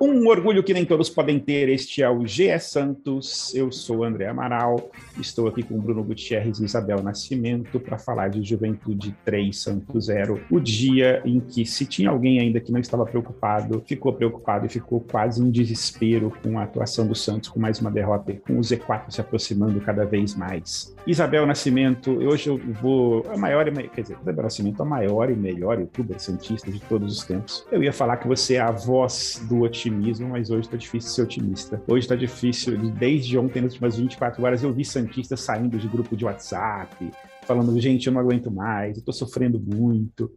Um orgulho que nem todos podem ter, este é o GE Santos. Eu sou André Amaral, estou aqui com Bruno Gutierrez e Isabel Nascimento para falar de Juventude 3 Santos 0. O dia em que, se tinha alguém ainda que não estava preocupado, ficou preocupado e ficou quase em desespero com a atuação do Santos, com mais uma derrota, com o Z4 se aproximando cada vez mais. Isabel Nascimento, hoje eu vou. A maior, quer dizer, Isabel Nascimento, a maior e melhor youtuber santista de todos os tempos. Eu ia falar que você é a voz do otimismo, mas hoje está difícil ser otimista. Hoje está difícil, desde ontem, nas últimas 24 horas, eu vi Santistas saindo de grupo de WhatsApp, falando, gente, eu não aguento mais, eu estou sofrendo muito.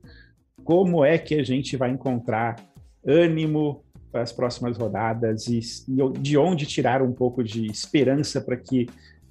Como é que a gente vai encontrar ânimo para as próximas rodadas e, e de onde tirar um pouco de esperança para que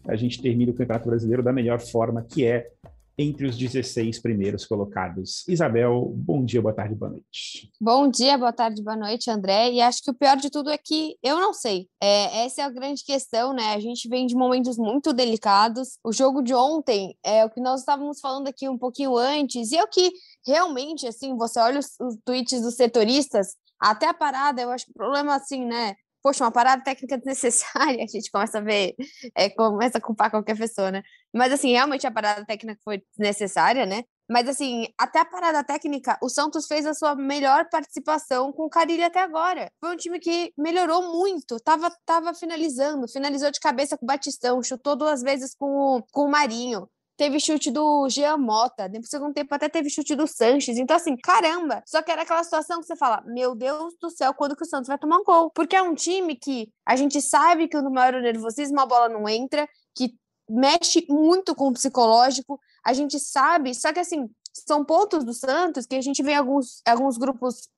a gente termine o Campeonato Brasileiro da melhor forma, que é entre os 16 primeiros colocados. Isabel, bom dia, boa tarde, boa noite. Bom dia, boa tarde, boa noite, André. E acho que o pior de tudo é que eu não sei. É, essa é a grande questão, né? A gente vem de momentos muito delicados. O jogo de ontem é o que nós estávamos falando aqui um pouquinho antes, e é o que realmente, assim, você olha os, os tweets dos setoristas, até a parada, eu acho que o problema, assim, né? Poxa, uma parada técnica desnecessária, a gente começa a ver, é, começa a culpar qualquer pessoa, né? Mas, assim, realmente a parada técnica foi desnecessária, né? Mas, assim, até a parada técnica, o Santos fez a sua melhor participação com o Carilho até agora. Foi um time que melhorou muito, tava, tava finalizando, finalizou de cabeça com o Batistão, chutou duas vezes com com o Marinho teve chute do Jean Mota, depois do segundo tempo até teve chute do Sanches. Então, assim, caramba! Só que era aquela situação que você fala: Meu Deus do céu, quando que o Santos vai tomar um gol? Porque é um time que a gente sabe que no maior nervosismo a bola não entra, que mexe muito com o psicológico, a gente sabe, só que assim, são pontos do Santos que a gente vê alguns, alguns grupos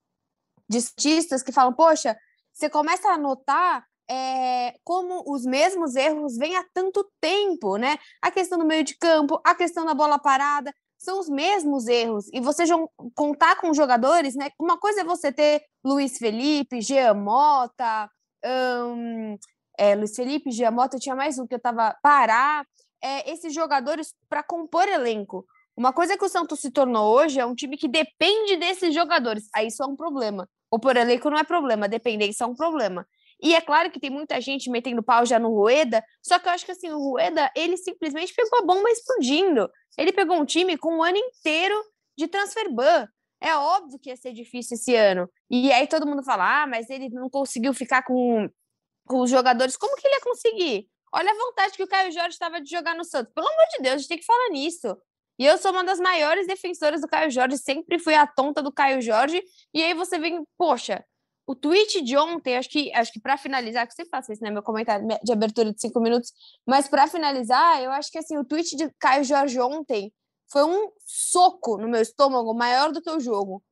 de artistas que falam: Poxa, você começa a notar é, como os mesmos erros vêm há tanto tempo, né? A questão do meio de campo, a questão da bola parada, são os mesmos erros. E você contar com jogadores, né? Uma coisa é você ter Luiz Felipe, Jean Mota, hum, é, Luiz Felipe, Jean Mota, tinha mais um que eu tava parar. É, esses jogadores para compor elenco. Uma coisa que o Santos se tornou hoje é um time que depende desses jogadores. Aí isso é um problema. O por elenco não é problema, dependência é um problema. E é claro que tem muita gente metendo pau já no Rueda, só que eu acho que assim, o Rueda, ele simplesmente pegou a bomba explodindo. Ele pegou um time com um ano inteiro de transfer ban. É óbvio que ia ser difícil esse ano. E aí todo mundo fala: ah, mas ele não conseguiu ficar com, com os jogadores. Como que ele ia conseguir? Olha a vontade que o Caio Jorge estava de jogar no Santos. Pelo amor de Deus, a gente tem que falar nisso. E eu sou uma das maiores defensoras do Caio Jorge, sempre fui a tonta do Caio Jorge. E aí você vem, poxa, o tweet de ontem, acho que, acho que para finalizar, que sempre faço isso, né? Meu comentário de abertura de cinco minutos, mas para finalizar, eu acho que assim, o tweet de Caio Jorge ontem foi um soco no meu estômago maior do que o jogo.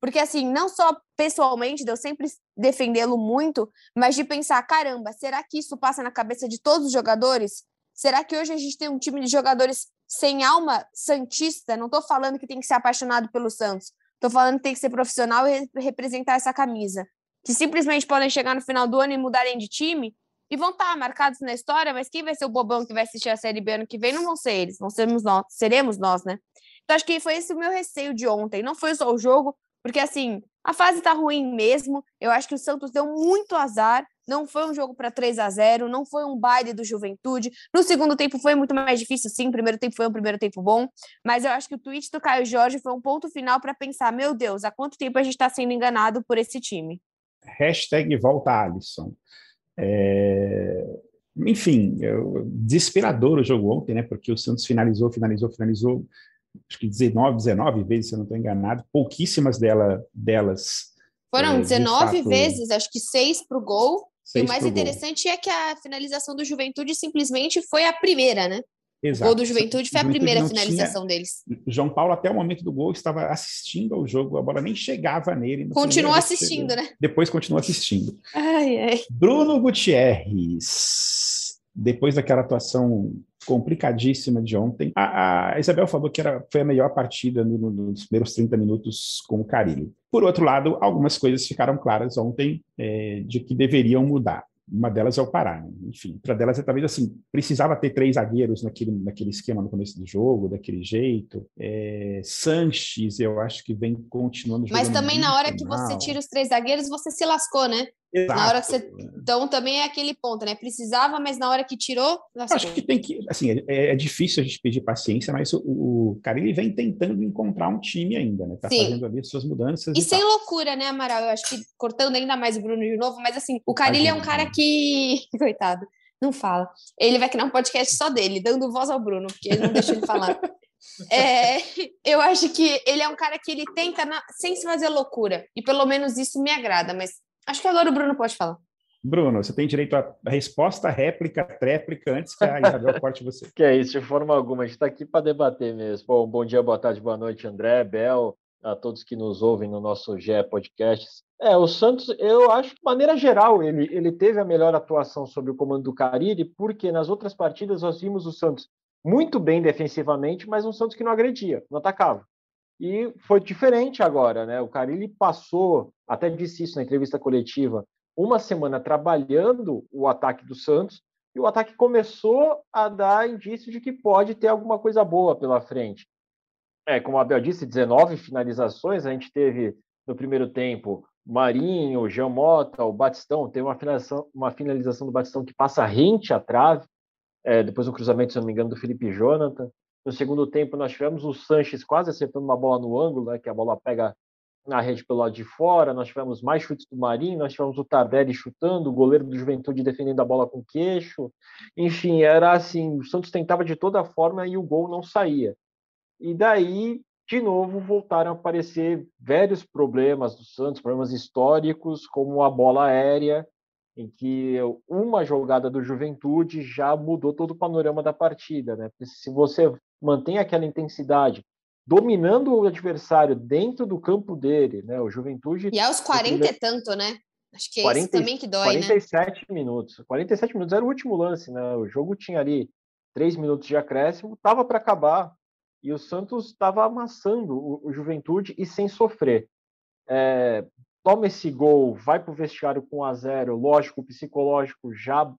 Porque, assim, não só pessoalmente, de eu sempre defendê-lo muito, mas de pensar: caramba, será que isso passa na cabeça de todos os jogadores? Será que hoje a gente tem um time de jogadores sem alma santista? Não estou falando que tem que ser apaixonado pelo Santos, estou falando que tem que ser profissional e representar essa camisa que simplesmente podem chegar no final do ano e mudarem de time e vão estar marcados na história, mas quem vai ser o bobão que vai assistir a Série B ano que vem não vão ser eles, vão sermos nós, seremos nós, né? Então acho que foi esse o meu receio de ontem, não foi só o jogo, porque assim, a fase tá ruim mesmo. Eu acho que o Santos deu muito azar. Não foi um jogo para 3 a 0 não foi um baile do Juventude. No segundo tempo foi muito mais difícil, sim. O primeiro tempo foi um primeiro tempo bom. Mas eu acho que o tweet do Caio Jorge foi um ponto final para pensar: meu Deus, há quanto tempo a gente está sendo enganado por esse time? Hashtag volta Alisson. É, enfim, eu, desesperador o jogo ontem, né? Porque o Santos finalizou, finalizou, finalizou, acho que 19, 19 vezes, se eu não estou enganado, pouquíssimas dela, delas. Foram é, 19 fato, vezes, acho que seis para o gol. E o mais interessante gol. é que a finalização do Juventude simplesmente foi a primeira, né? Exato. O gol do Juventude foi a primeira finalização tinha... deles. João Paulo, até o momento do gol, estava assistindo ao jogo, a bola nem chegava nele. Continua assistindo, chegou. né? Depois continua assistindo. Ai, ai. Bruno Gutierrez, depois daquela atuação complicadíssima de ontem. A, a Isabel falou que era, foi a melhor partida no, no, nos primeiros 30 minutos com o Carilli. Por outro lado, algumas coisas ficaram claras ontem é, de que deveriam mudar. Uma delas é o Pará, né? enfim. Outra delas é talvez assim, precisava ter três zagueiros naquele, naquele esquema no começo do jogo, daquele jeito. É, Sanches, eu acho que vem continuando Mas também na hora que você tira os três zagueiros, você se lascou, né? Exato. Na hora que você. Então também é aquele ponto, né? Precisava, mas na hora que tirou. Acho que tem que. Assim, é, é, difícil a gente pedir paciência, mas o, o, cara ele vem tentando encontrar um time ainda, né? Tá Sim. fazendo ali suas mudanças. E, e sem tal. loucura, né, Amaral? Eu acho que cortando ainda mais o Bruno de novo, mas assim, o Carilli é um cara que. Coitado, não fala. Ele vai criar um podcast só dele, dando voz ao Bruno, porque ele não deixa ele falar. É, eu acho que ele é um cara que ele tenta na, sem se fazer loucura. E pelo menos isso me agrada, mas Acho que agora o Bruno pode falar. Bruno, você tem direito à resposta, réplica, tréplica, antes que a Isabel corte você. Que é isso, de forma alguma. A gente está aqui para debater mesmo. Bom, bom dia, boa tarde, boa noite, André, Bel, a todos que nos ouvem no nosso GE Podcasts. É, o Santos, eu acho que, de maneira geral, ele, ele teve a melhor atuação sob o comando do Cariri, porque nas outras partidas nós vimos o Santos muito bem defensivamente, mas um Santos que não agredia, não atacava. E foi diferente agora, né? O Carilli passou, até disse isso na entrevista coletiva, uma semana trabalhando o ataque do Santos e o ataque começou a dar indício de que pode ter alguma coisa boa pela frente. É, como a Abel disse, 19 finalizações, a gente teve no primeiro tempo Marinho, Jean Mota, o Batistão, teve uma finalização, uma finalização do Batistão que passa rente à trave, é, depois o cruzamento, se não me engano, do Felipe Jonathan. No segundo tempo, nós tivemos o Sanches quase acertando uma bola no ângulo, né, que a bola pega na rede pelo lado de fora. Nós tivemos mais chutes do Marinho, nós tivemos o Tardelli chutando, o goleiro do Juventude defendendo a bola com queixo. Enfim, era assim: o Santos tentava de toda forma e o gol não saía. E daí, de novo, voltaram a aparecer velhos problemas do Santos, problemas históricos, como a bola aérea em que uma jogada do Juventude já mudou todo o panorama da partida, né? Se você mantém aquela intensidade, dominando o adversário dentro do campo dele, né? O Juventude E aos 40 e tanto, né? Acho que é 40, isso também que dói, 47 né? minutos. 47 minutos era o último lance, né? O jogo tinha ali três minutos de acréscimo, tava para acabar e o Santos estava amassando o, o, Juventude e sem sofrer. É, toma esse gol, vai para o vestiário com 1 a 0 lógico, o psicológico já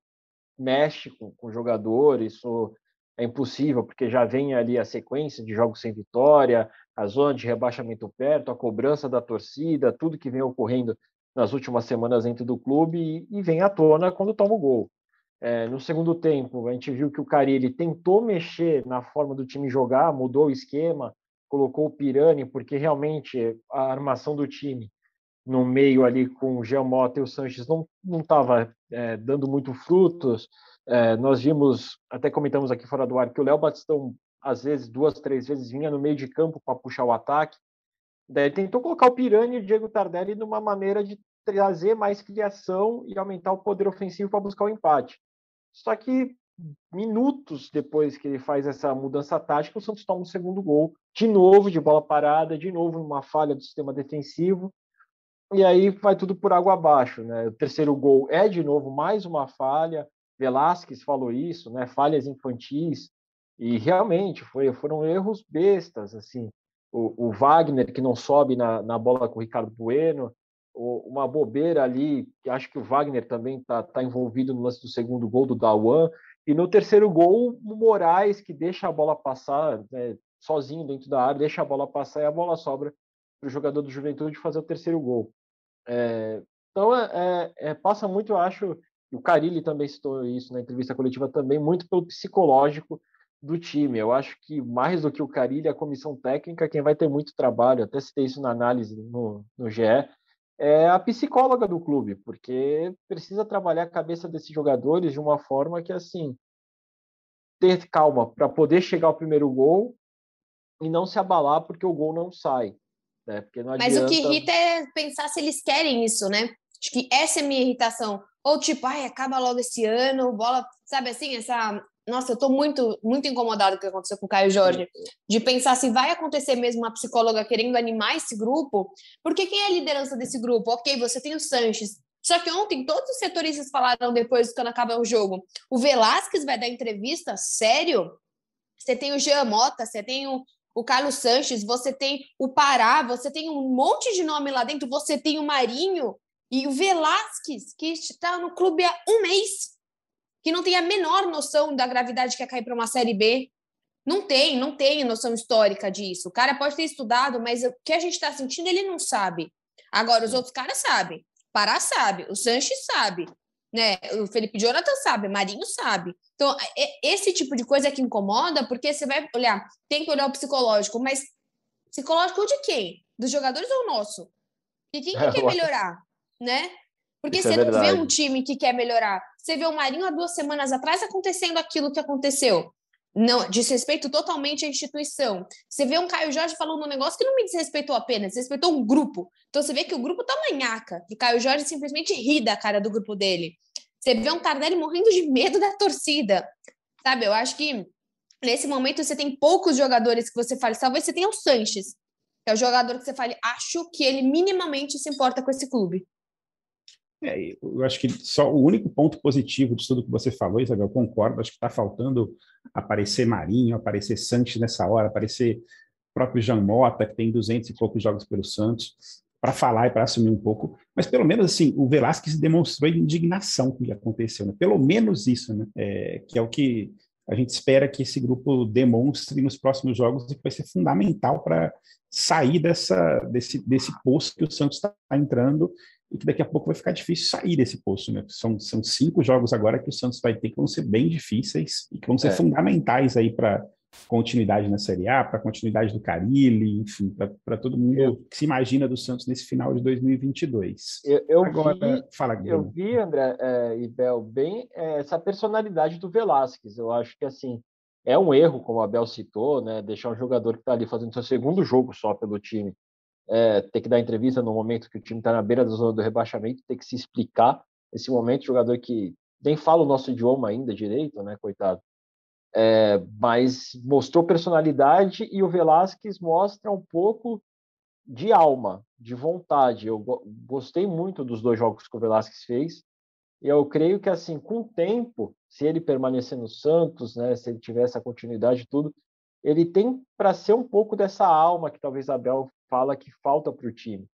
mexe com, com o jogador, isso é impossível, porque já vem ali a sequência de jogos sem vitória, a zona de rebaixamento perto, a cobrança da torcida, tudo que vem ocorrendo nas últimas semanas dentro do clube e, vem à tona quando toma o gol. É, no segundo tempo, a gente viu que o Carilli tentou mexer na forma do time jogar, mudou o esquema, colocou o Pirani, porque realmente a armação do time no meio ali com o Geomota e o Sanches não estava é, dando muito frutos. É, nós vimos, até comentamos aqui fora do ar, que o Léo Batistão, às vezes, duas, três vezes, vinha no meio de campo para puxar o ataque. Daí tentou colocar o Pirani e o Diego Tardelli numa maneira de trazer mais criação e aumentar o poder ofensivo para buscar o empate. Só que minutos depois que ele faz essa mudança tática, o Santos toma um segundo gol, de novo de bola parada, de novo uma falha do sistema defensivo e aí vai tudo por água abaixo, né? O terceiro gol é de novo mais uma falha. Velasquez falou isso, né? Falhas infantis e realmente foi, foram erros bestas, assim. O, o Wagner que não sobe na, na bola com o Ricardo Bueno, uma bobeira ali, que acho que o Wagner também está tá envolvido no lance do segundo gol do Dawan. E no terceiro gol, o Moraes que deixa a bola passar né, sozinho dentro da área, deixa a bola passar e a bola sobra para o jogador do Juventude fazer o terceiro gol. É, então, é, é, é, passa muito, eu acho, o Carilli também citou isso na entrevista coletiva também, muito pelo psicológico do time. Eu acho que mais do que o Carilli, a comissão técnica, quem vai ter muito trabalho, até citei isso na análise no, no GE, é a psicóloga do clube, porque precisa trabalhar a cabeça desses jogadores de uma forma que, assim, ter calma para poder chegar ao primeiro gol e não se abalar porque o gol não sai. Né? Porque não Mas o que irrita é pensar se eles querem isso, né? Acho que essa é a minha irritação. Ou tipo, ai, acaba logo esse ano, bola, sabe assim, essa. Nossa, eu tô muito, muito incomodado com o que aconteceu com o Caio Jorge, de pensar se vai acontecer mesmo uma psicóloga querendo animar esse grupo, porque quem é a liderança desse grupo? Ok, você tem o Sanches, Só que ontem todos os setoristas falaram depois quando acaba o jogo. O Velasquez vai dar entrevista? Sério? Você tem o Jean Mota, você tem o, o Carlos Sanches, você tem o Pará, você tem um monte de nome lá dentro, você tem o Marinho e o Velasquez, que está no clube há um mês, que não tem a menor noção da gravidade que é cair para uma Série B. Não tem, não tem noção histórica disso. O cara pode ter estudado, mas o que a gente está sentindo ele não sabe. Agora, os outros caras sabem. Pará sabe, o Sanches sabe, né? O Felipe Jonathan sabe, Marinho sabe. Então, esse tipo de coisa é que incomoda, porque você vai olhar, tem que olhar o psicológico, mas psicológico de quem? Dos jogadores ou nosso? E quem que quer melhorar, né? Porque Isso você é não vê um time que quer melhorar. Você vê o Marinho há duas semanas atrás acontecendo aquilo que aconteceu não diz respeito totalmente à instituição. Você vê um Caio Jorge falando um negócio que não me desrespeitou apenas, desrespeitou um grupo. Então você vê que o grupo tá manhaca. O Caio Jorge simplesmente ri da cara do grupo dele. Você vê um Tardelli morrendo de medo da torcida. Sabe, eu acho que nesse momento você tem poucos jogadores que você fale, talvez você tenha o Sanches, que é o jogador que você fale, acho que ele minimamente se importa com esse clube. É, eu acho que só o único ponto positivo de tudo que você falou, Isabel, concordo, acho que está faltando aparecer Marinho, aparecer Santos nessa hora, aparecer próprio Jean Mota, que tem 200 e poucos jogos pelo Santos, para falar e para assumir um pouco. Mas pelo menos assim, o Velasquez demonstrou indignação com o que aconteceu, né? pelo menos isso, né? É, que é o que a gente espera que esse grupo demonstre nos próximos jogos e que vai ser fundamental para sair dessa, desse, desse poço que o Santos está entrando e que daqui a pouco vai ficar difícil sair desse poço, né? São, são cinco jogos agora que o Santos vai ter que vão ser bem difíceis e que vão ser é. fundamentais aí para continuidade na Série A, para continuidade do Carilli, enfim, para todo mundo eu, que se imagina do Santos nesse final de 2022. Eu, eu Agora, vi, fala. Eu vi, André é, e Bel, bem é, essa personalidade do Velasquez. Eu acho que, assim, é um erro, como a Bel citou, né, deixar um jogador que está ali fazendo seu segundo jogo só pelo time é, ter que dar entrevista no momento que o time está na beira da zona do rebaixamento, ter que se explicar nesse momento, jogador que nem fala o nosso idioma ainda direito, né, coitado. É, mas mostrou personalidade e o Velasquez mostra um pouco de alma, de vontade. Eu gostei muito dos dois jogos que o Velasquez fez. E eu creio que, assim, com o tempo, se ele permanecer no Santos, né, se ele tiver essa continuidade e tudo, ele tem para ser um pouco dessa alma que talvez Abel fala que falta para o time.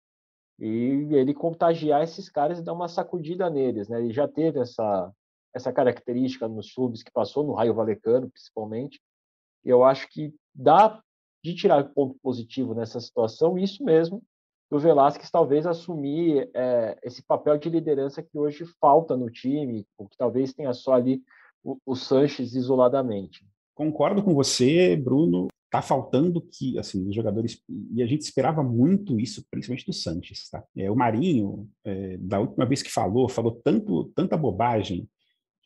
E ele contagiar esses caras e dar uma sacudida neles, né? Ele já teve essa essa característica nos clubes que passou no Raio Valecano, principalmente. E eu acho que dá de tirar ponto positivo nessa situação, isso mesmo, do Velasquez talvez assumir é, esse papel de liderança que hoje falta no time, o que talvez tenha só ali o, o Sanches isoladamente. Concordo com você, Bruno. Tá faltando que, assim, os jogadores. E a gente esperava muito isso, principalmente do Sanches, tá? É, o Marinho, é, da última vez que falou, falou tanto, tanta bobagem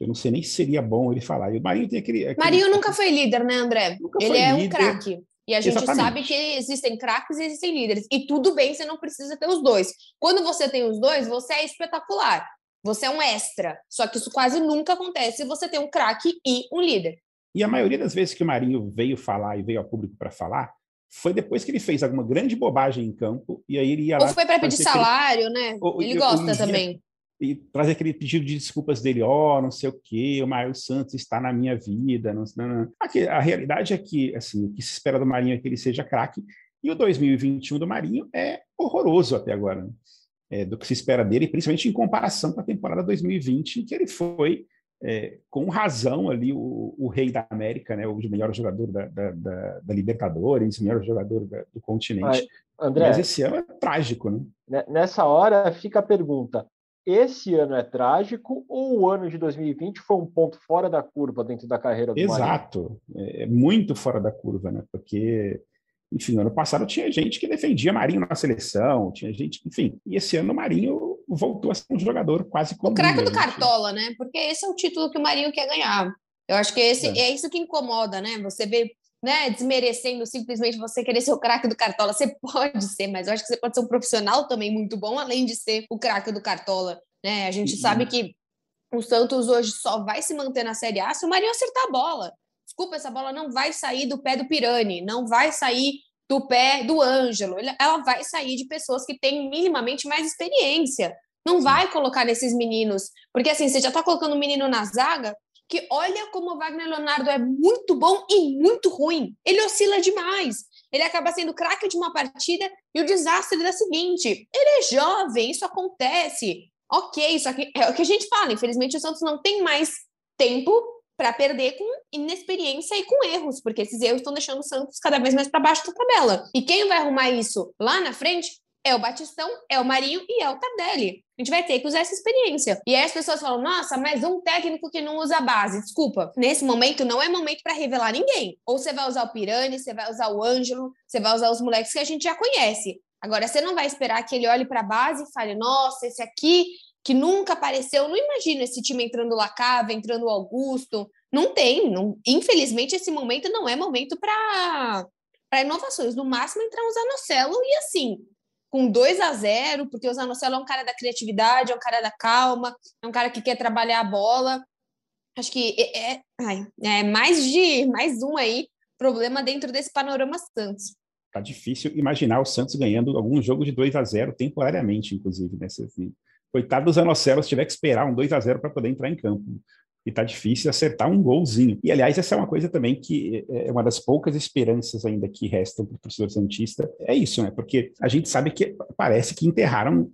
eu não sei nem se seria bom ele falar. E o Marinho tem aquele. aquele... Marinho nunca foi líder, né, André? Nunca ele é líder. um craque. E a gente Exatamente. sabe que existem craques e existem líderes. E tudo bem, você não precisa ter os dois. Quando você tem os dois, você é espetacular. Você é um extra. Só que isso quase nunca acontece se você tem um craque e um líder. E a maioria das vezes que o Marinho veio falar e veio ao público para falar, foi depois que ele fez alguma grande bobagem em campo e aí ele ia lá. Ou foi para pedir salário, né? Ou, ele gosta ia... também. E trazer aquele pedido de desculpas dele, ó, oh, não sei o quê, o Mário Santos está na minha vida. Não, não, não. Aqui, a realidade é que, assim, o que se espera do Marinho é que ele seja craque, e o 2021 do Marinho é horroroso até agora, né? é, do que se espera dele, principalmente em comparação com a temporada 2020, em que ele foi é, com razão ali o, o, rei da América, né, o melhor jogador da, da, da, da Libertadores, o melhor jogador do continente. André, Mas esse ano é trágico, né? Nessa hora fica a pergunta: esse ano é trágico ou o ano de 2020 foi um ponto fora da curva dentro da carreira do Exato, Marinho? é muito fora da curva, né? Porque enfim, ano passado tinha gente que defendia Marinho na seleção, tinha gente, enfim. E esse ano o Marinho voltou a ser um jogador quase como. O craque do Cartola, né? Porque esse é o título que o Marinho quer ganhar. Eu acho que esse é, é isso que incomoda, né? Você vê né, desmerecendo simplesmente você querer ser o craque do Cartola. Você pode ser, mas eu acho que você pode ser um profissional também muito bom, além de ser o craque do Cartola. Né? A gente sabe que o Santos hoje só vai se manter na Série A se o Marinho acertar a bola. Desculpa, essa bola não vai sair do pé do Pirani, não vai sair do pé do Ângelo, ela vai sair de pessoas que têm minimamente mais experiência. Não vai colocar nesses meninos, porque assim, você já está colocando um menino na zaga que olha como o Wagner Leonardo é muito bom e muito ruim. Ele oscila demais. Ele acaba sendo craque de uma partida e o desastre da seguinte. Ele é jovem, isso acontece. Ok, só que é o que a gente fala. Infelizmente, o Santos não tem mais tempo para perder com inexperiência e com erros, porque esses erros estão deixando o Santos cada vez mais para baixo da tabela. E quem vai arrumar isso lá na frente é o Batistão, é o Marinho e é o Tardelli. A gente vai ter que usar essa experiência. E aí as pessoas falam: nossa, mas um técnico que não usa base. Desculpa, nesse momento não é momento para revelar ninguém. Ou você vai usar o Pirani, você vai usar o Ângelo, você vai usar os moleques que a gente já conhece. Agora, você não vai esperar que ele olhe para a base e fale: nossa, esse aqui que nunca apareceu. Não imagino esse time entrando Lacava, entrando Augusto. Não tem. Não... Infelizmente, esse momento não é momento para inovações. No máximo, entrar um Zanocelo e assim com 2 a 0 porque o Zanocelo é um cara da criatividade, é um cara da calma, é um cara que quer trabalhar a bola. Acho que é, é, ai, é mais de mais um aí problema dentro desse panorama Santos. Tá difícil imaginar o Santos ganhando algum jogo de 2 a 0 temporariamente, inclusive, né? Coitado do Zanocelo se tiver que esperar um 2 a 0 para poder entrar em campo e tá difícil acertar um golzinho. E, aliás, essa é uma coisa também que é, é uma das poucas esperanças ainda que restam para o torcedor Santista. É isso, né? Porque a gente sabe que parece que enterraram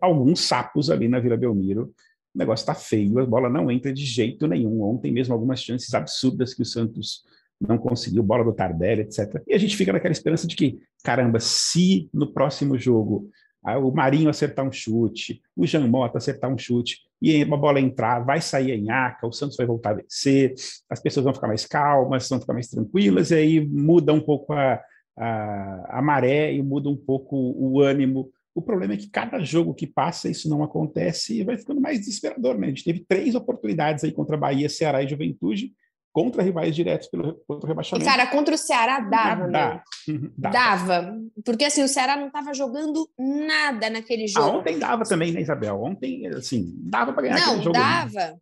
alguns sapos ali na Vila Belmiro. O negócio tá feio, a bola não entra de jeito nenhum. Ontem mesmo algumas chances absurdas que o Santos não conseguiu, bola do Tardelli, etc. E a gente fica naquela esperança de que, caramba, se no próximo jogo o Marinho acertar um chute, o Jean Mota acertar um chute, e uma bola entrar, vai sair em aca, o Santos vai voltar a vencer, as pessoas vão ficar mais calmas, vão ficar mais tranquilas, e aí muda um pouco a, a, a maré e muda um pouco o ânimo. O problema é que cada jogo que passa, isso não acontece e vai ficando mais desesperador, né? A gente teve três oportunidades aí contra Bahia, Ceará e Juventude, contra rivais diretos pelo, contra o rebaixamento. Cara, contra o Ceará dava, né? Dava. dava. Porque, assim, o Ceará não estava jogando nada naquele ah, jogo. Ah, ontem dava também, né, Isabel? Ontem, assim, dava para ganhar não, aquele jogo. Não, dava.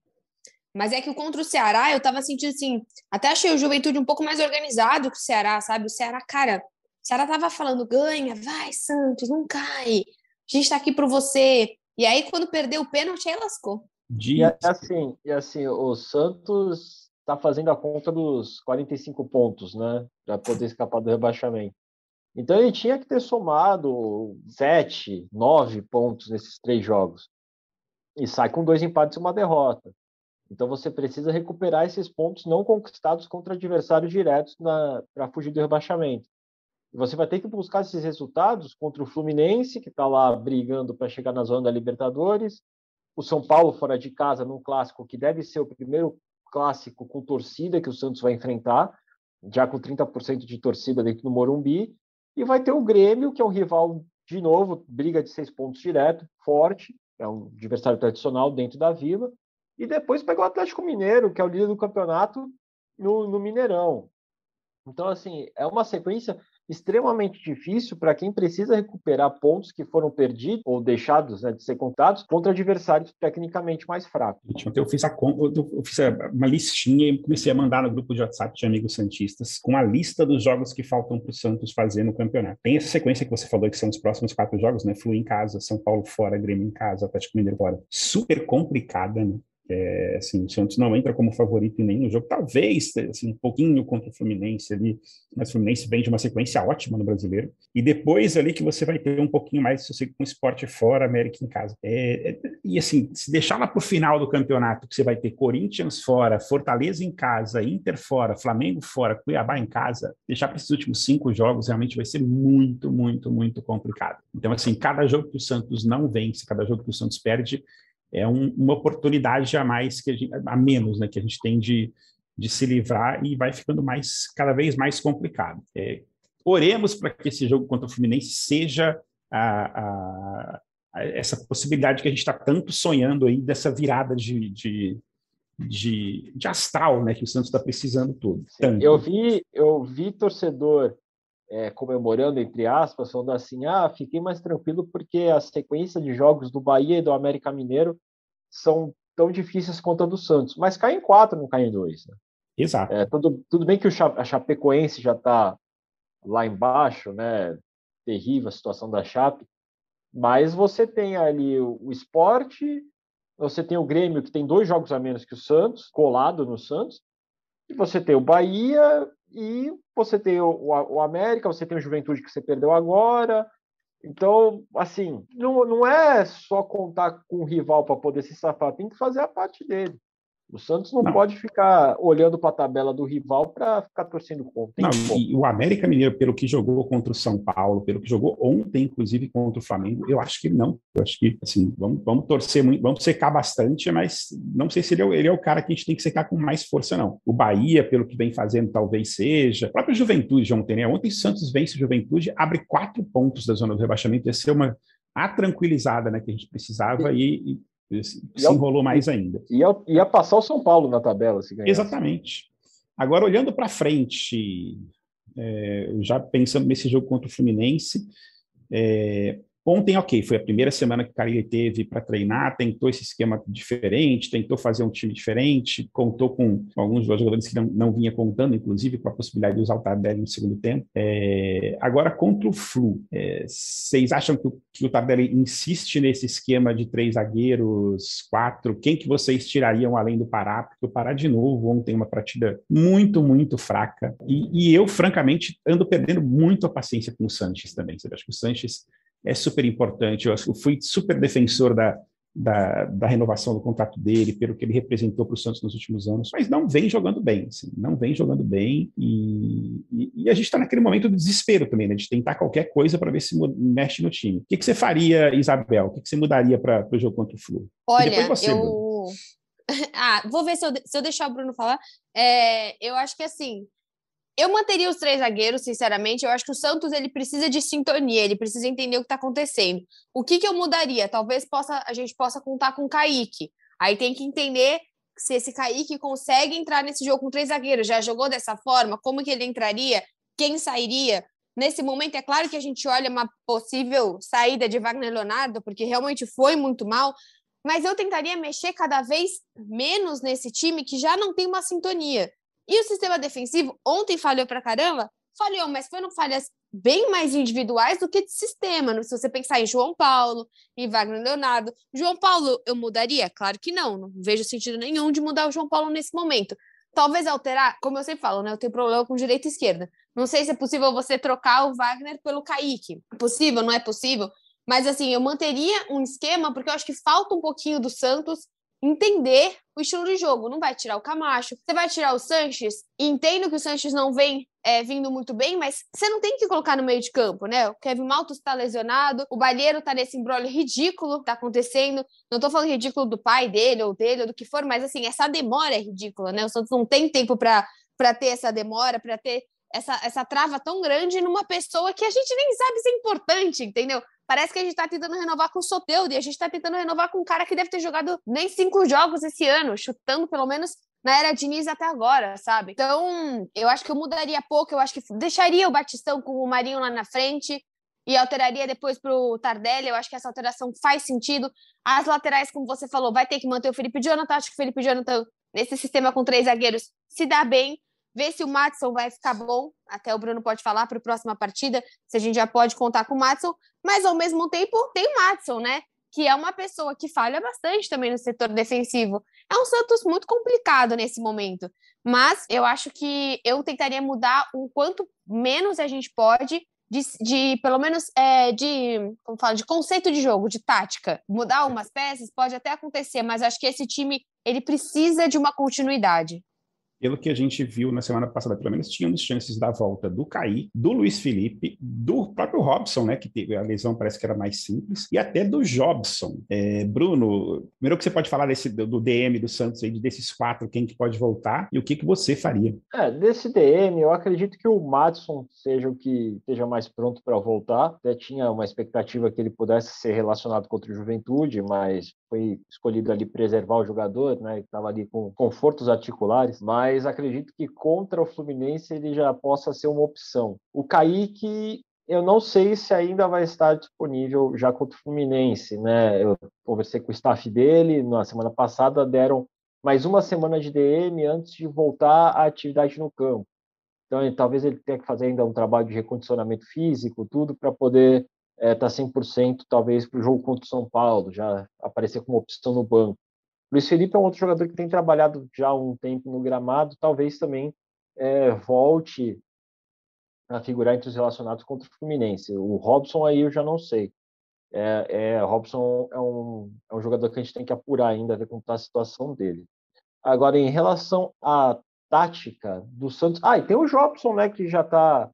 Mas é que contra o Ceará, eu tava sentindo, assim, até achei o Juventude um pouco mais organizado que o Ceará, sabe? O Ceará, cara, o Ceará tava falando, ganha, vai, Santos, não cai. A gente tá aqui por você. E aí, quando perdeu o pênalti, aí lascou. E assim, e assim, o Santos está fazendo a conta dos 45 pontos, né? Para poder escapar do rebaixamento. Então ele tinha que ter somado 7, 9 pontos nesses três jogos. E sai com dois empates e uma derrota. Então você precisa recuperar esses pontos não conquistados contra adversários diretos para fugir do rebaixamento. E você vai ter que buscar esses resultados contra o Fluminense, que está lá brigando para chegar na zona da Libertadores, o São Paulo fora de casa num clássico que deve ser o primeiro clássico com torcida que o Santos vai enfrentar, já com 30% de torcida dentro do Morumbi, e vai ter o Grêmio, que é um rival, de novo, briga de seis pontos direto, forte, é um adversário tradicional dentro da Vila, e depois pega o Atlético Mineiro, que é o líder do campeonato no, no Mineirão. Então, assim, é uma sequência extremamente difícil para quem precisa recuperar pontos que foram perdidos ou deixados né, de ser contados contra adversários tecnicamente mais fracos. Eu fiz, a, eu fiz uma listinha e comecei a mandar no grupo de WhatsApp de amigos santistas com a lista dos jogos que faltam para o Santos fazer no campeonato. Tem essa sequência que você falou que são os próximos quatro jogos, né? Flu em casa, São Paulo fora, Grêmio em casa, Atlético Mineiro fora. Super complicada, né? É, assim, o Santos não entra como favorito em nenhum jogo, talvez assim, um pouquinho contra o Fluminense ali, mas o Fluminense vem de uma sequência ótima no brasileiro. E depois ali que você vai ter um pouquinho mais se com esporte fora, América em casa. É, é, e assim, se deixar lá para o final do campeonato, que você vai ter Corinthians fora, Fortaleza em casa, Inter fora, Flamengo fora, Cuiabá em casa, deixar para esses últimos cinco jogos realmente vai ser muito, muito, muito complicado. Então, assim, cada jogo que o Santos não vence, cada jogo que o Santos perde, é um, uma oportunidade a mais que a, gente, a menos, né, que a gente tem de, de se livrar e vai ficando mais cada vez mais complicado. É, oremos para que esse jogo contra o Fluminense seja a, a, essa possibilidade que a gente está tanto sonhando aí dessa virada de, de, de, de astral, né, que o Santos está precisando todo. Tanto. Eu vi, eu vi torcedor é, comemorando, entre aspas, falando assim: ah, fiquei mais tranquilo porque a sequência de jogos do Bahia e do América Mineiro são tão difíceis quanto a do Santos. Mas cai em quatro, não cai em dois. Né? Exato. É, tudo, tudo bem que o a Chapecoense já está lá embaixo, né? Terrível a situação da Chape. Mas você tem ali o, o esporte, você tem o Grêmio, que tem dois jogos a menos que o Santos, colado no Santos, e você tem o Bahia, e você tem o, o, América, você tem o Juventude que você perdeu agora. Então, assim, não, não é só contar com o rival para poder se safar, tem que fazer a parte dele. O Santos não, não. pode ficar olhando para a tabela do rival para ficar torcendo contra. Não, e o América Mineiro, pelo que jogou contra o São Paulo, pelo que jogou ontem, inclusive, contra o Flamengo, eu acho que não. Eu acho que, assim, vamos, vamos torcer muito, vamos secar bastante, mas não sei se ele é, ele é o cara que a gente tem que secar com mais força, não. O Bahia, pelo que vem fazendo, talvez seja. A própria Juventude ontem, né? Ontem Santos vence o Juventude, abre quatro pontos da zona do rebaixamento, ia ser uma a tranquilizada né, que a gente precisava e, e se enrolou mais ainda. Ia, ia passar o São Paulo na tabela, se ganhasse. Exatamente. Agora, olhando para frente, é, já pensando nesse jogo contra o Fluminense, é, Ontem, ok, foi a primeira semana que o Carilli teve para treinar, tentou esse esquema diferente, tentou fazer um time diferente, contou com alguns jogadores que não, não vinha contando, inclusive com a possibilidade de usar o Tardelli no segundo tempo. É, agora, contra o Flu, é, vocês acham que o, que o Tardelli insiste nesse esquema de três zagueiros, quatro? Quem que vocês tirariam além do Pará? Porque o Pará, de novo, ontem uma partida muito, muito fraca. E, e eu, francamente, ando perdendo muito a paciência com o Sanches também. Você acha que o Sanches é super importante. Eu fui super defensor da, da, da, renovação do contrato dele, pelo que ele representou para o Santos nos últimos anos, mas não vem jogando bem, assim, não vem jogando bem, e, e, e a gente está naquele momento do desespero também, né, de tentar qualquer coisa para ver se mexe no time. O que, que você faria, Isabel? O que, que você mudaria para o jogo contra o Flu? Olha, você, eu... ah, vou ver se eu, se eu deixar o Bruno falar. É, eu acho que assim, eu manteria os três zagueiros, sinceramente. Eu acho que o Santos ele precisa de sintonia, ele precisa entender o que está acontecendo. O que, que eu mudaria? Talvez possa, a gente possa contar com o Kaique. Aí tem que entender se esse Kaique consegue entrar nesse jogo com três zagueiros. Já jogou dessa forma? Como que ele entraria? Quem sairia? Nesse momento, é claro que a gente olha uma possível saída de Wagner Leonardo, porque realmente foi muito mal, mas eu tentaria mexer cada vez menos nesse time que já não tem uma sintonia. E o sistema defensivo, ontem falhou pra caramba, falhou, mas foram falhas bem mais individuais do que de sistema. Se você pensar em João Paulo, em Wagner Leonardo. João Paulo, eu mudaria? Claro que não. Não vejo sentido nenhum de mudar o João Paulo nesse momento. Talvez alterar, como eu sempre falo, né? Eu tenho problema com direita e esquerda. Não sei se é possível você trocar o Wagner pelo Kaique. É possível, não é possível? Mas assim, eu manteria um esquema porque eu acho que falta um pouquinho do Santos entender o estilo de jogo. Não vai tirar o Camacho, você vai tirar o Sanches. Entendo que o Sanches não vem é, vindo muito bem, mas você não tem que colocar no meio de campo, né? O Kevin Maltos está lesionado, o Balheiro está nesse embrólio ridículo que tá acontecendo. Não estou falando ridículo do pai dele ou dele ou do que for, mas assim, essa demora é ridícula, né? O Santos não tem tempo para ter essa demora, para ter essa, essa trava tão grande numa pessoa que a gente nem sabe se é importante, entendeu? Parece que a gente está tentando renovar com o Soteudo e a gente está tentando renovar com um cara que deve ter jogado nem cinco jogos esse ano, chutando pelo menos na era Diniz até agora, sabe? Então, eu acho que eu mudaria pouco, eu acho que deixaria o Batistão com o Marinho lá na frente e alteraria depois para o Tardelli. Eu acho que essa alteração faz sentido. As laterais, como você falou, vai ter que manter o Felipe Jonathan. Acho que o Felipe Jonathan, nesse sistema com três zagueiros, se dá bem ver se o Matson vai ficar bom. Até o Bruno pode falar para a próxima partida se a gente já pode contar com o Matson. Mas ao mesmo tempo tem o Matson, né? Que é uma pessoa que falha bastante também no setor defensivo. É um Santos muito complicado nesse momento. Mas eu acho que eu tentaria mudar o quanto menos a gente pode de, de, pelo menos é, de como fala de conceito de jogo, de tática. Mudar umas peças pode até acontecer, mas acho que esse time ele precisa de uma continuidade pelo que a gente viu na semana passada, pelo menos tínhamos chances da volta do Caí, do Luiz Felipe, do próprio Robson, né, que teve a lesão parece que era mais simples, e até do Jobson. É, Bruno, primeiro que você pode falar desse, do DM do Santos aí, desses quatro, quem que pode voltar e o que, que você faria? É, desse DM, eu acredito que o Madison seja o que esteja mais pronto para voltar. Até tinha uma expectativa que ele pudesse ser relacionado contra o Juventude, mas foi escolhido ali preservar o jogador, né, estava ali com confortos articulares, mas mas acredito que contra o Fluminense ele já possa ser uma opção. O Kaique, eu não sei se ainda vai estar disponível já contra o Fluminense, né? Eu conversei com o staff dele na semana passada, deram mais uma semana de DM antes de voltar à atividade no campo. Então, talvez ele tenha que fazer ainda um trabalho de recondicionamento físico, tudo para poder está é, 100%, talvez para o jogo contra o São Paulo, já aparecer como opção no banco. Luiz Felipe é um outro jogador que tem trabalhado já há um tempo no gramado, talvez também é, volte a figurar entre os relacionados contra o Fluminense. O Robson aí eu já não sei. É, é, Robson é um, é um jogador que a gente tem que apurar ainda, ver como está a situação dele. Agora, em relação à tática do Santos. Ah, e tem o Jobson, né, que já está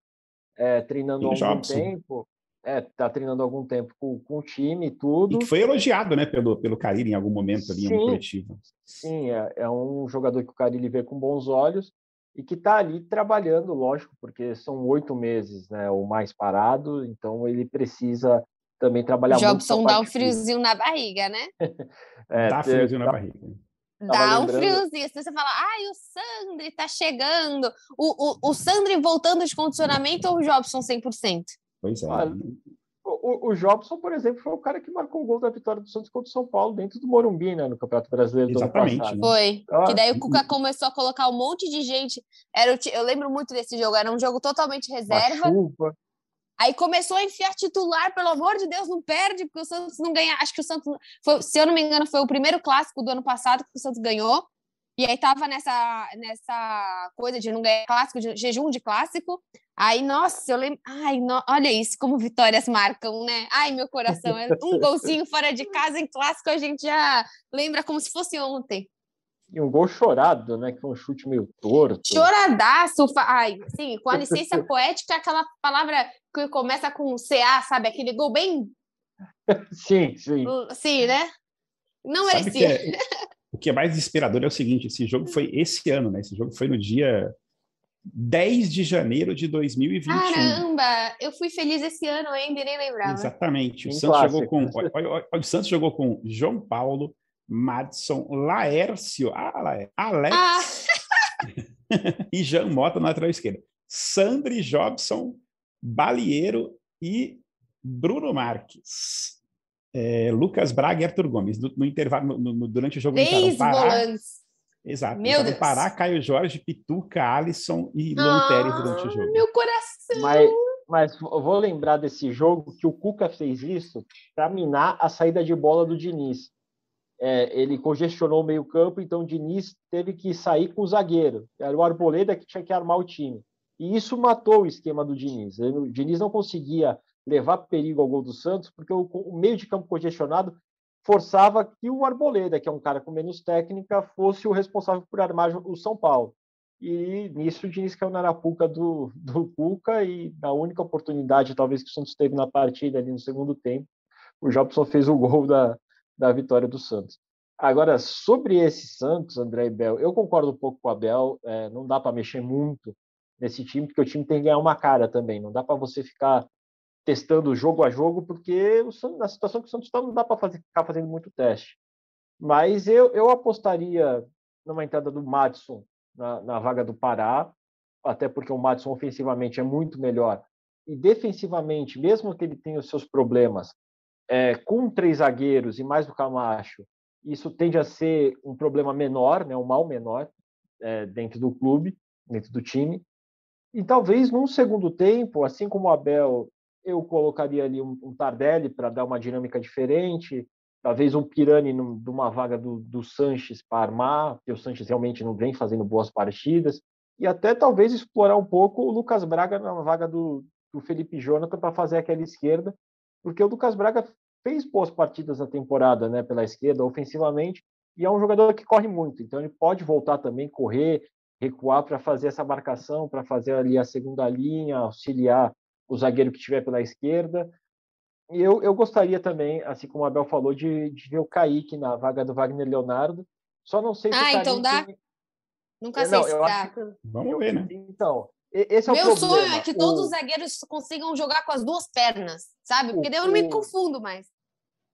é, treinando há algum Jobson. tempo. É, tá treinando há algum tempo com, com o time e tudo. E que foi elogiado, né, pelo, pelo Carilli em algum momento ali sim, no coletivo. Sim, é, é um jogador que o Carilli vê com bons olhos e que está ali trabalhando, lógico, porque são oito meses, né, ou mais parado, então ele precisa também trabalhar Jobson muito. Jobson dá um friozinho na barriga, né? é, dá friozinho na barriga. Dá um friozinho. Se você fala, ai, o Sandri tá chegando. O, o, o Sandri voltando de condicionamento ou o Jobson 100%? Pois é. o, o Jobson, por exemplo, foi o cara que marcou o gol da vitória do Santos contra o São Paulo dentro do Morumbi, né, no Campeonato Brasileiro Exatamente, do ano passado. Né? Foi. Ah, que daí o Cuca começou a colocar um monte de gente. Era, eu lembro muito desse jogo, era um jogo totalmente reserva. Chuva. Aí começou a enfiar titular, pelo amor de Deus, não perde, porque o Santos não ganha. Acho que o Santos, foi, se eu não me engano, foi o primeiro clássico do ano passado que o Santos ganhou. E aí tava nessa, nessa coisa de não ganhar clássico, de jejum de clássico. Aí, nossa, eu lembro. Ai, no... olha isso, como vitórias marcam, né? Ai, meu coração. É um golzinho fora de casa em clássico, a gente já lembra como se fosse ontem. E um gol chorado, né? Que foi um chute meio torto. Choradaço! Ai, sim, com a licença poética, aquela palavra que começa com CA, sabe? Aquele gol bem. sim, sim. Sim, né? Não merecia. O que é mais desesperador é o seguinte: esse jogo foi esse ano, né? Esse jogo foi no dia 10 de janeiro de 2021. Caramba, eu fui feliz esse ano ainda e nem lembrava. Exatamente. O Santos, jogou com, olha, olha, o Santos jogou com João Paulo, Madison, Laércio, ah, Alex ah. e Jean Mota na lateral esquerda. Sandri Jobson, Balieiro e Bruno Marques. É, Lucas Braga e Arthur Gomes. No, no intervalo, no, no, durante o jogo Três volantes. Exato. Meu Deus. Pará, Caio Jorge, Pituca, Alisson e Luan ah, Pérez durante o jogo. Meu coração! Mas, mas vou lembrar desse jogo que o Cuca fez isso para minar a saída de bola do Diniz é, ele congestionou o meio-campo, então o Diniz teve que sair com o zagueiro. Era o Arboleda que tinha que armar o time. E isso matou o esquema do Diniz. O Diniz não conseguia levar perigo ao gol do Santos, porque o, o meio de campo congestionado forçava que o Arboleda, que é um cara com menos técnica, fosse o responsável por armar o São Paulo. E nisso o Diniz caiu na arapuca do, do Cuca e na única oportunidade, talvez, que o Santos teve na partida ali no segundo tempo, o Jobson fez o gol da, da vitória do Santos. Agora, sobre esse Santos, André e Bel, eu concordo um pouco com o Abel, é, não dá para mexer muito nesse time, porque o time tem que ganhar uma cara também, não dá para você ficar testando jogo a jogo, porque o na situação que o Santos está, não dá para ficar fazendo muito teste. Mas eu, eu apostaria numa entrada do Madison na, na vaga do Pará, até porque o Madison ofensivamente é muito melhor. E defensivamente, mesmo que ele tenha os seus problemas, é, com três zagueiros e mais do Camacho, isso tende a ser um problema menor, né, um mal menor é, dentro do clube, dentro do time. E talvez num segundo tempo, assim como o Abel, eu colocaria ali um, um Tardelli para dar uma dinâmica diferente, talvez um Pirani de uma vaga do, do Sanches para armar, porque o Sanches realmente não vem fazendo boas partidas, e até talvez explorar um pouco o Lucas Braga na vaga do, do Felipe Jonathan para fazer aquela esquerda, porque o Lucas Braga fez boas partidas na temporada, né, pela esquerda, ofensivamente, e é um jogador que corre muito, então ele pode voltar também, correr, recuar para fazer essa marcação, para fazer ali a segunda linha, auxiliar o zagueiro que estiver pela esquerda. E eu, eu gostaria também, assim como o Abel falou, de, de ver o Kaique na vaga do Wagner Leonardo. Só não sei se. Ah, então dá? Nunca é, sei não, se dá. Que... Vamos ver, né? Então, esse é Meu o sonho é que todos o... os zagueiros consigam jogar com as duas pernas, sabe? Porque o, daí eu não me confundo mais.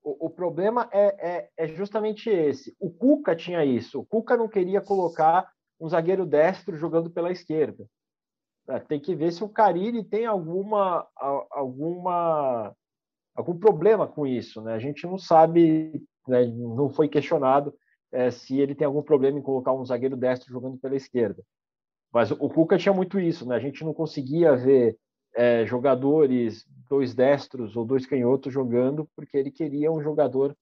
O, o problema é, é, é, justamente esse. O Cuca tinha isso. O Cuca não queria colocar um zagueiro destro jogando pela esquerda. É, tem que ver se o Carille tem alguma, alguma, algum problema com isso. Né? A gente não sabe, né? não foi questionado é, se ele tem algum problema em colocar um zagueiro destro jogando pela esquerda. Mas o Cuca tinha muito isso, né? A gente não conseguia ver é, jogadores, dois destros ou dois canhotos jogando, porque ele queria um jogador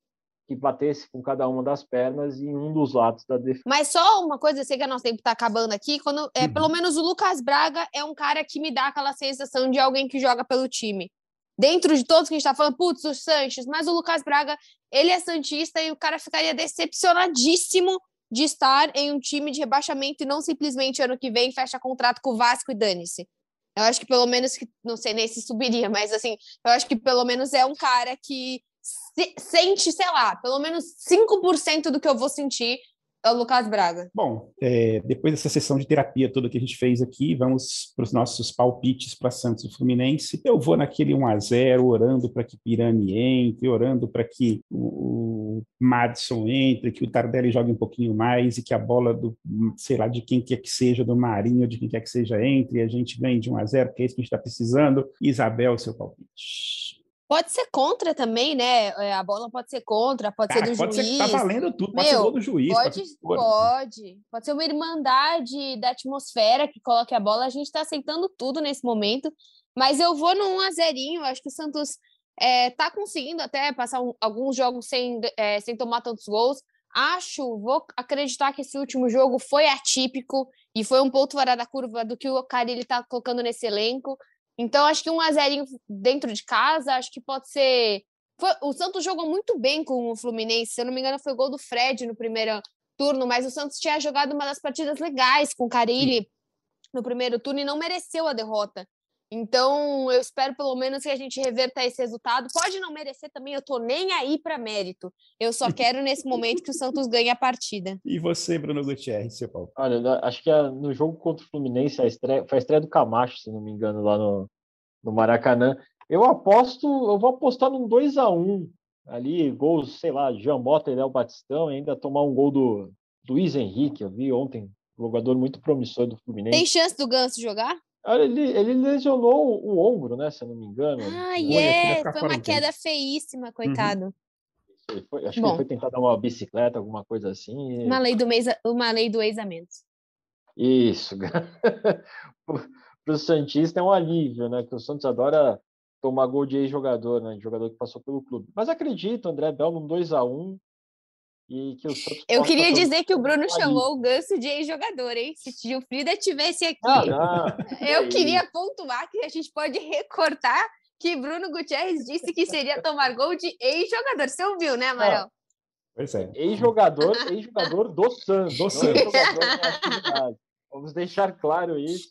que batesse com cada uma das pernas em um dos lados da defesa. Mas só uma coisa, eu sei que nosso tempo está acabando aqui, quando é, uhum. pelo menos o Lucas Braga é um cara que me dá aquela sensação de alguém que joga pelo time. Dentro de todos que a gente está falando, putz, o Sanches, mas o Lucas Braga, ele é Santista e o cara ficaria decepcionadíssimo de estar em um time de rebaixamento e não simplesmente ano que vem fecha contrato com o Vasco e dane-se. Eu acho que pelo menos, não sei nem se subiria, mas assim, eu acho que pelo menos é um cara que se, sente, sei lá, pelo menos 5% do que eu vou sentir é o Lucas Braga. Bom, é, depois dessa sessão de terapia toda que a gente fez aqui, vamos para os nossos palpites para Santos e Fluminense. Eu vou naquele 1 a 0 orando para que Pirani entre, orando para que o, o Madison entre, que o Tardelli jogue um pouquinho mais e que a bola do, sei lá, de quem quer que seja, do Marinho, de quem quer que seja, entre e a gente ganhe de 1 a 0 porque é isso que a gente está precisando. Isabel, seu palpite. Pode ser contra também, né? É, a bola pode ser contra, pode Cara, ser do pode juiz. Ser que tá valendo tudo, pode Meu, ser gol do juiz. Pode, pode, pode. Pode ser uma irmandade da atmosfera que coloque a bola. A gente está aceitando tudo nesse momento. Mas eu vou no 1 a 0 Acho que o Santos é, tá conseguindo até passar um, alguns jogos sem, é, sem tomar tantos gols. Acho, vou acreditar que esse último jogo foi atípico e foi um ponto fora da curva do que o Carilli está colocando nesse elenco. Então, acho que um a zero dentro de casa, acho que pode ser. Foi... o Santos jogou muito bem com o Fluminense. Se eu não me engano, foi o gol do Fred no primeiro turno, mas o Santos tinha jogado uma das partidas legais com o Carilli no primeiro turno e não mereceu a derrota. Então, eu espero pelo menos que a gente reverta esse resultado. Pode não merecer também, eu tô nem aí para mérito. Eu só quero nesse momento que o Santos ganhe a partida. E você, Bruno Gutierrez, seu Paulo? Olha, acho que no jogo contra o Fluminense, a estreia, foi a estreia do Camacho, se não me engano, lá no, no Maracanã. Eu aposto, eu vou apostar num 2 a 1 ali, gols, sei lá, Jean Mota e Léo Batistão, ainda tomar um gol do Luiz Henrique, eu vi ontem, jogador muito promissor do Fluminense. Tem chance do Ganso jogar? Ele, ele lesionou o ombro, né? Se eu não me engano. Ah, é, foi uma queda feíssima, coitado. Uhum. Foi, acho Bom. que ele foi tentar dar uma bicicleta, alguma coisa assim. Uma lei do, mês, uma lei do ex-amento. Isso. Para o Santista é um alívio, né? Que o Santos adora tomar gol de ex-jogador, né? De jogador que passou pelo clube. Mas acredito, André Bel, num 2 a 1 e que o Santos Eu queria dizer que o Bruno chamou o Ganso de ex-jogador, hein? Se o Frida tivesse aqui, ah, eu queria pontuar que a gente pode recortar que Bruno Gutierrez disse que seria tomar gol de ex-jogador. Você ouviu, né, Amaral? Pois é. Ex-jogador, ex-jogador do Santos. Do Santos. Vamos deixar claro isso.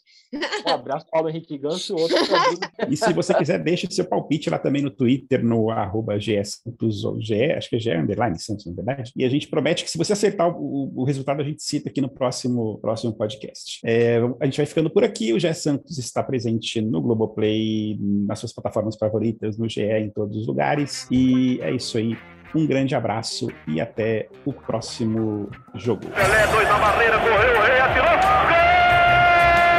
Um abraço, Paulo Henrique Ganso. Outro e se você quiser, deixe seu palpite lá também no Twitter, no arroba GS, acho que é GE Underline Santos, na verdade. E a gente promete que se você acertar o, o resultado, a gente cita aqui no próximo, próximo podcast. É, a gente vai ficando por aqui. O GE Santos está presente no Globoplay, nas suas plataformas favoritas, no GE, em todos os lugares. E é isso aí. Um grande abraço e até o próximo jogo. Pelé, dois na barreira, correu, o rei atirou. Gol!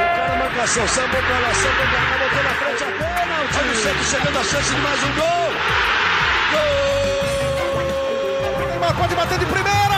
O cara marcação, sambou pra lá, sambou pra cá, botou na frente a pênalti. Olha o Santos chegando a chance de mais um gol. Gol! Neymar pode bater de primeira.